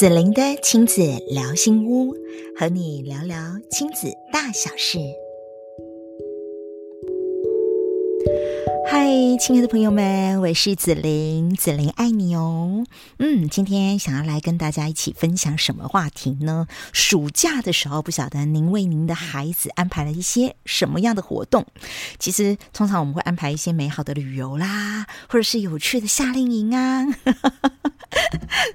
子玲的亲子聊心屋，和你聊聊亲子大小事。嗨，亲爱的朋友们，我是子琳，子琳爱你哦。嗯，今天想要来跟大家一起分享什么话题呢？暑假的时候，不晓得您为您的孩子安排了一些什么样的活动？其实，通常我们会安排一些美好的旅游啦，或者是有趣的夏令营啊。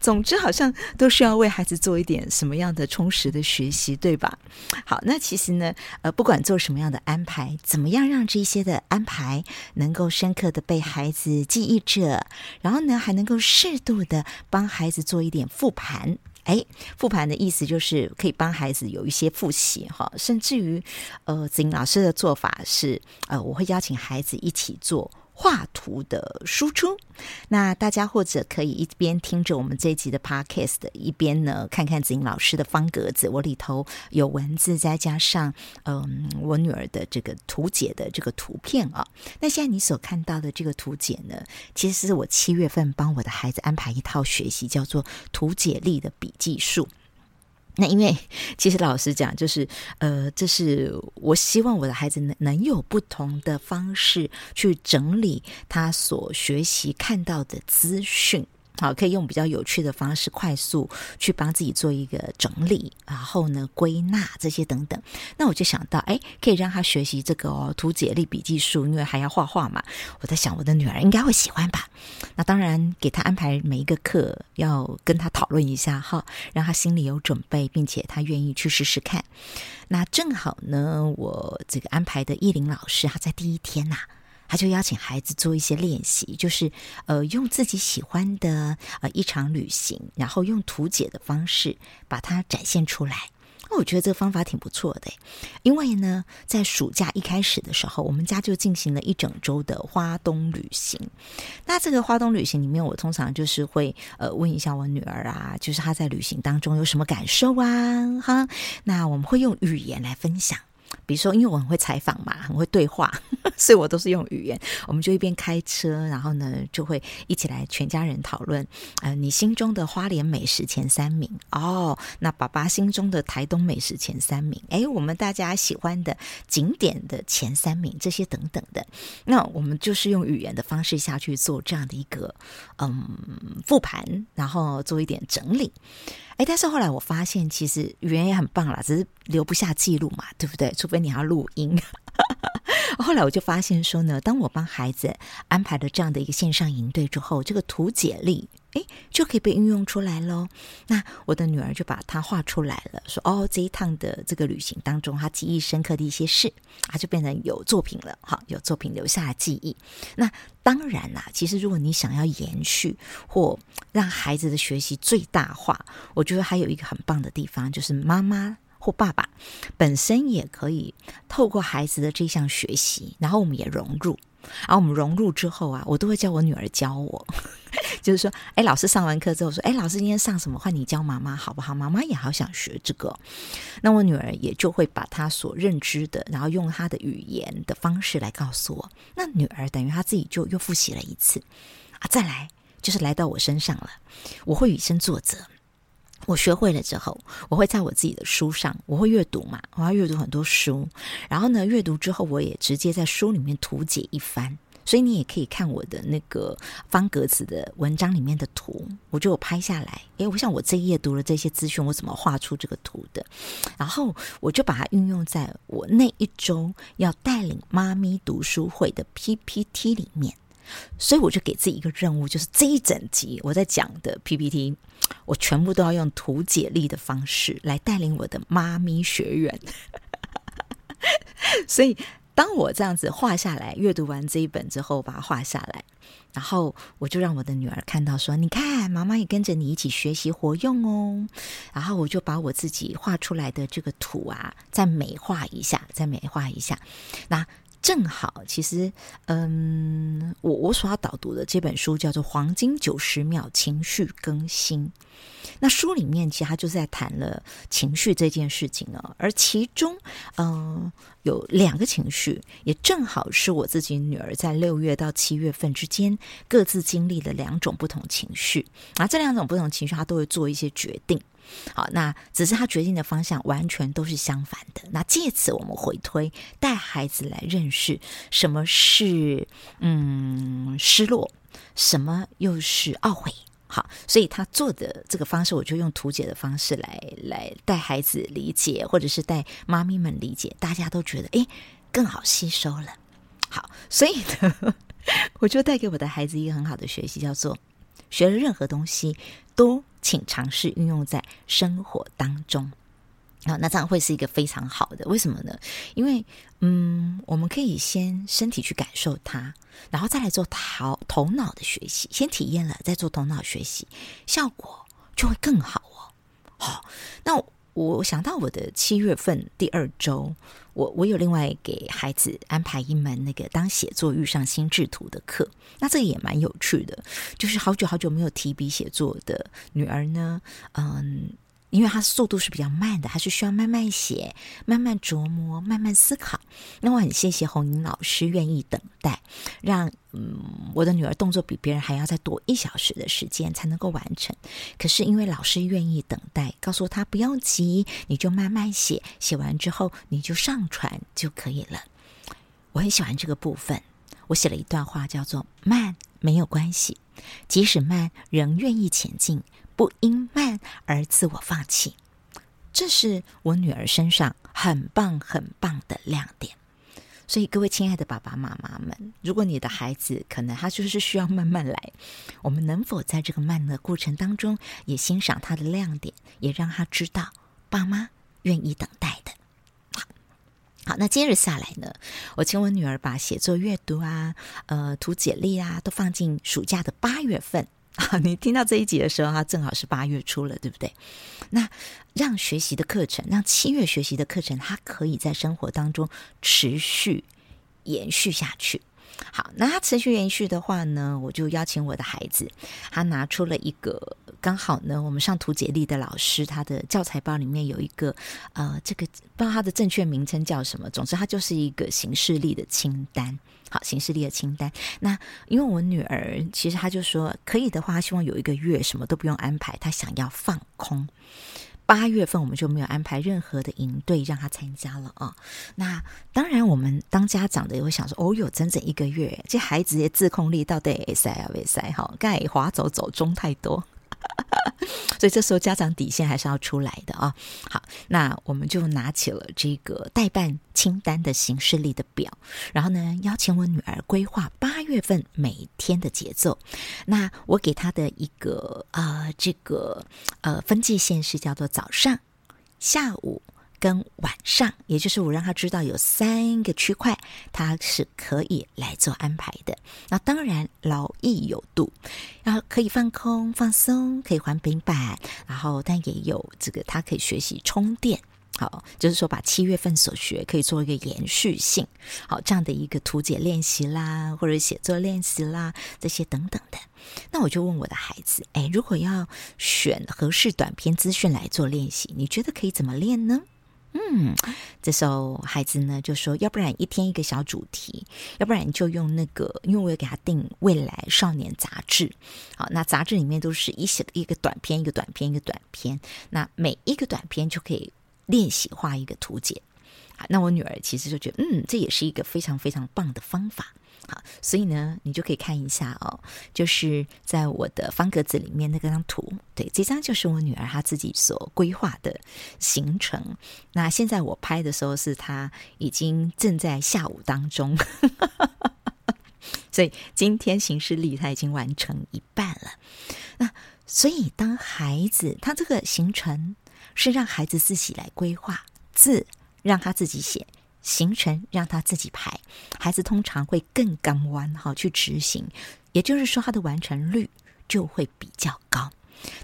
总之，好像都需要为孩子做一点什么样的充实的学习，对吧？好，那其实呢，呃，不管做什么样的安排，怎么样让这些的安排能够深刻的被孩子记忆着，然后呢，还能够适度的帮孩子做一点复盘。哎，复盘的意思就是可以帮孩子有一些复习哈，甚至于，呃，子英老师的做法是，呃，我会邀请孩子一起做。画图的输出，那大家或者可以一边听着我们这一集的 podcast，一边呢看看子玲老师的方格子，我里头有文字，再加上嗯我女儿的这个图解的这个图片啊。那现在你所看到的这个图解呢，其实是我七月份帮我的孩子安排一套学习，叫做图解力的笔记术。那因为 其实老实讲，就是呃，这是我希望我的孩子能能有不同的方式去整理他所学习看到的资讯。好，可以用比较有趣的方式，快速去帮自己做一个整理，然后呢，归纳这些等等。那我就想到，哎，可以让他学习这个，图解力笔记术，因为还要画画嘛。我在想，我的女儿应该会喜欢吧？那当然，给他安排每一个课，要跟他讨论一下哈，让他心里有准备，并且他愿意去试试看。那正好呢，我这个安排的艺林老师，他在第一天呐、他就邀请孩子做一些练习，就是呃，用自己喜欢的呃一场旅行，然后用图解的方式把它展现出来。那我觉得这个方法挺不错的，因为呢，在暑假一开始的时候，我们家就进行了一整周的花东旅行。那这个花东旅行里面，我通常就是会呃问一下我女儿啊，就是她在旅行当中有什么感受啊？哈，那我们会用语言来分享。比如说，因为我很会采访嘛，很会对话，所以我都是用语言。我们就一边开车，然后呢，就会一起来全家人讨论。呃，你心中的花莲美食前三名哦，那爸爸心中的台东美食前三名，哎，我们大家喜欢的景点的前三名，这些等等的。那我们就是用语言的方式下去做这样的一个嗯复盘，然后做一点整理。哎，但是后来我发现，其实语言也很棒啦，只是留不下记录嘛，对不对？除非你要录音。后来我就发现说呢，当我帮孩子安排了这样的一个线上营队之后，这个图解力，哎，就可以被运用出来喽。那我的女儿就把它画出来了，说：“哦，这一趟的这个旅行当中，她记忆深刻的一些事，啊，就变成有作品了。好，有作品留下了记忆。那当然啦，其实如果你想要延续或让孩子的学习最大化，我觉得还有一个很棒的地方，就是妈妈或爸爸本身也可以透过孩子的这项学习，然后我们也融入。然后我们融入之后啊，我都会叫我女儿教我。就是说，哎，老师上完课之后说，哎，老师今天上什么？换你教妈妈好不好？妈妈也好想学这个。那我女儿也就会把她所认知的，然后用她的语言的方式来告诉我。那女儿等于她自己就又复习了一次啊。再来就是来到我身上了，我会以身作则。我学会了之后，我会在我自己的书上，我会阅读嘛，我要阅读很多书。然后呢，阅读之后，我也直接在书里面图解一番。所以你也可以看我的那个方格子的文章里面的图，我就拍下来。诶，我想我这一页读了这些资讯，我怎么画出这个图的？然后我就把它运用在我那一周要带领妈咪读书会的 PPT 里面。所以我就给自己一个任务，就是这一整集我在讲的 PPT，我全部都要用图解力的方式来带领我的妈咪学员。所以。当我这样子画下来，阅读完这一本之后，把它画下来，然后我就让我的女儿看到，说：“你看，妈妈也跟着你一起学习活用哦。”然后我就把我自己画出来的这个图啊，再美化一下，再美化一下。那正好，其实，嗯，我我所要导读的这本书叫做《黄金九十秒情绪更新》。那书里面其实他就是在谈了情绪这件事情哦，而其中，嗯、有两个情绪，也正好是我自己女儿在六月到七月份之间各自经历了两种不同情绪，而这两种不同情绪，她都会做一些决定。好，那只是他决定的方向完全都是相反的。那借此我们回推，带孩子来认识什么是嗯失落，什么又是懊悔。好，所以他做的这个方式，我就用图解的方式来来带孩子理解，或者是带妈咪们理解，大家都觉得诶更好吸收了。好，所以呢，我就带给我的孩子一个很好的学习，叫做学了任何东西都。请尝试运用在生活当中，啊，那这样会是一个非常好的。为什么呢？因为，嗯，我们可以先身体去感受它，然后再来做头头脑的学习。先体验了，再做头脑学习，效果就会更好哦。好，那。我想到我的七月份第二周，我我有另外给孩子安排一门那个当写作遇上心智图的课，那这个也蛮有趣的，就是好久好久没有提笔写作的女儿呢，嗯。因为他速度是比较慢的，还是需要慢慢写、慢慢琢磨、慢慢思考。那我很谢谢红英老师愿意等待，让嗯我的女儿动作比别人还要再多一小时的时间才能够完成。可是因为老师愿意等待，告诉他不用急，你就慢慢写，写完之后你就上传就可以了。我很喜欢这个部分，我写了一段话，叫做“慢没有关系，即使慢仍愿意前进。”不因慢而自我放弃，这是我女儿身上很棒很棒的亮点。所以，各位亲爱的爸爸妈妈们，如果你的孩子可能他就是需要慢慢来，我们能否在这个慢的过程当中，也欣赏他的亮点，也让他知道爸妈愿意等待的。好，那接着下来呢，我请我女儿把写作、阅读啊、呃图解力啊，都放进暑假的八月份。啊，你听到这一集的时候，它正好是八月初了，对不对？那让学习的课程，让七月学习的课程，它可以在生活当中持续延续下去。好，那它持续延续的话呢，我就邀请我的孩子，他拿出了一个刚好呢，我们上图解力的老师他的教材包里面有一个呃，这个不知道它的正确名称叫什么，总之它就是一个形式力的清单。好，行事历的清单。那因为我女儿其实她就说，可以的话，希望有一个月什么都不用安排，她想要放空。八月份我们就没有安排任何的营队让她参加了啊。那当然，我们当家长的也会想说，哦哟，整整一个月，这孩子的自控力到底会塞啊会塞？好，该滑走走中太多。所以这时候家长底线还是要出来的啊。好，那我们就拿起了这个代办清单的行事历的表，然后呢，邀请我女儿规划八月份每天的节奏。那我给她的一个呃这个呃分界线是叫做早上、下午。跟晚上，也就是我让他知道有三个区块，他是可以来做安排的。那当然劳逸有度，然后可以放空放松，可以还平板，然后但也有这个他可以学习充电。好，就是说把七月份所学可以做一个延续性，好这样的一个图解练习啦，或者写作练习啦，这些等等的。那我就问我的孩子，哎，如果要选合适短篇资讯来做练习，你觉得可以怎么练呢？嗯，这时候孩子呢就说：“要不然一天一个小主题，要不然就用那个，因为我有给他订《未来少年》杂志，好，那杂志里面都是一写一个短篇，一个短篇，一个短篇，那每一个短篇就可以练习画一个图解。好，那我女儿其实就觉得，嗯，这也是一个非常非常棒的方法。”好，所以呢，你就可以看一下哦，就是在我的方格子里面那个张图，对，这张就是我女儿她自己所规划的行程。那现在我拍的时候是她已经正在下午当中，所以今天行事历她已经完成一半了。那所以当孩子他这个行程是让孩子自己来规划，字让他自己写。行程让他自己排，孩子通常会更刚弯好去执行，也就是说他的完成率就会比较高。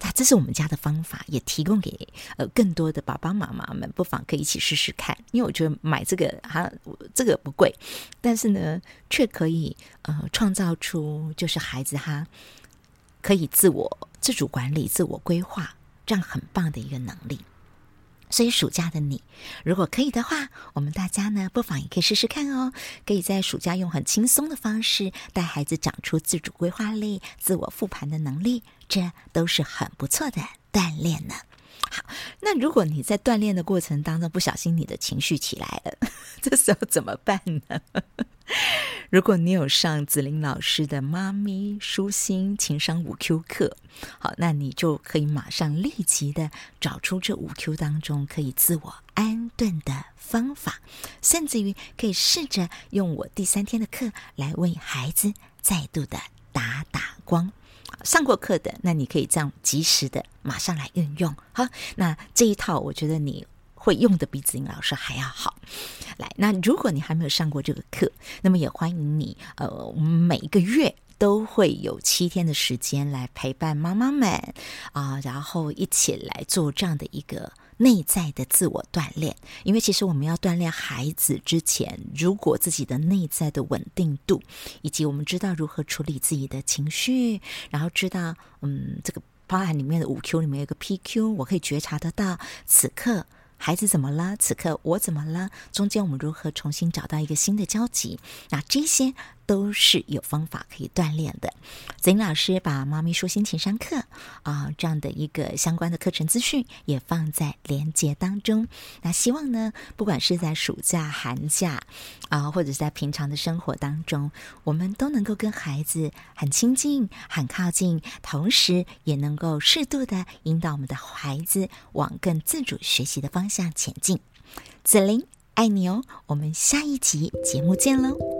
那这是我们家的方法，也提供给呃更多的爸爸妈妈们，不妨可以一起试试看。因为我觉得买这个哈，这个不贵，但是呢，却可以呃创造出就是孩子他可以自我自主管理、自我规划这样很棒的一个能力。所以暑假的你，如果可以的话，我们大家呢，不妨也可以试试看哦。可以在暑假用很轻松的方式带孩子长出自主规划力、自我复盘的能力，这都是很不错的锻炼呢。好，那如果你在锻炼的过程当中不小心你的情绪起来了，这时候怎么办呢？如果你有上子玲老师的妈咪舒心情商五 Q 课，好，那你就可以马上立即的找出这五 Q 当中可以自我安顿的方法，甚至于可以试着用我第三天的课来为孩子再度的打打光。上过课的，那你可以这样及时的马上来运用。好，那这一套我觉得你。会用的比子英老师还要好。来，那如果你还没有上过这个课，那么也欢迎你。呃，每一个月都会有七天的时间来陪伴妈妈们啊、然后一起来做这样的一个内在的自我锻炼。因为其实我们要锻炼孩子之前，如果自己的内在的稳定度，以及我们知道如何处理自己的情绪，然后知道嗯，这个包含里面的五 Q 里面有个 PQ，我可以觉察得到此刻。孩子怎么了？此刻我怎么了？中间我们如何重新找到一个新的交集？那这些都是有方法可以锻炼的。子玲老师把妈咪说心情商课啊这样的一个相关的课程资讯也放在连接当中。那希望呢，不管是在暑假、寒假啊，或者是在平常的生活当中，我们都能够跟孩子很亲近、很靠近，同时也能够适度的引导我们的孩子往更自主学习的方向。前进，子玲爱你哦！我们下一集节目见喽！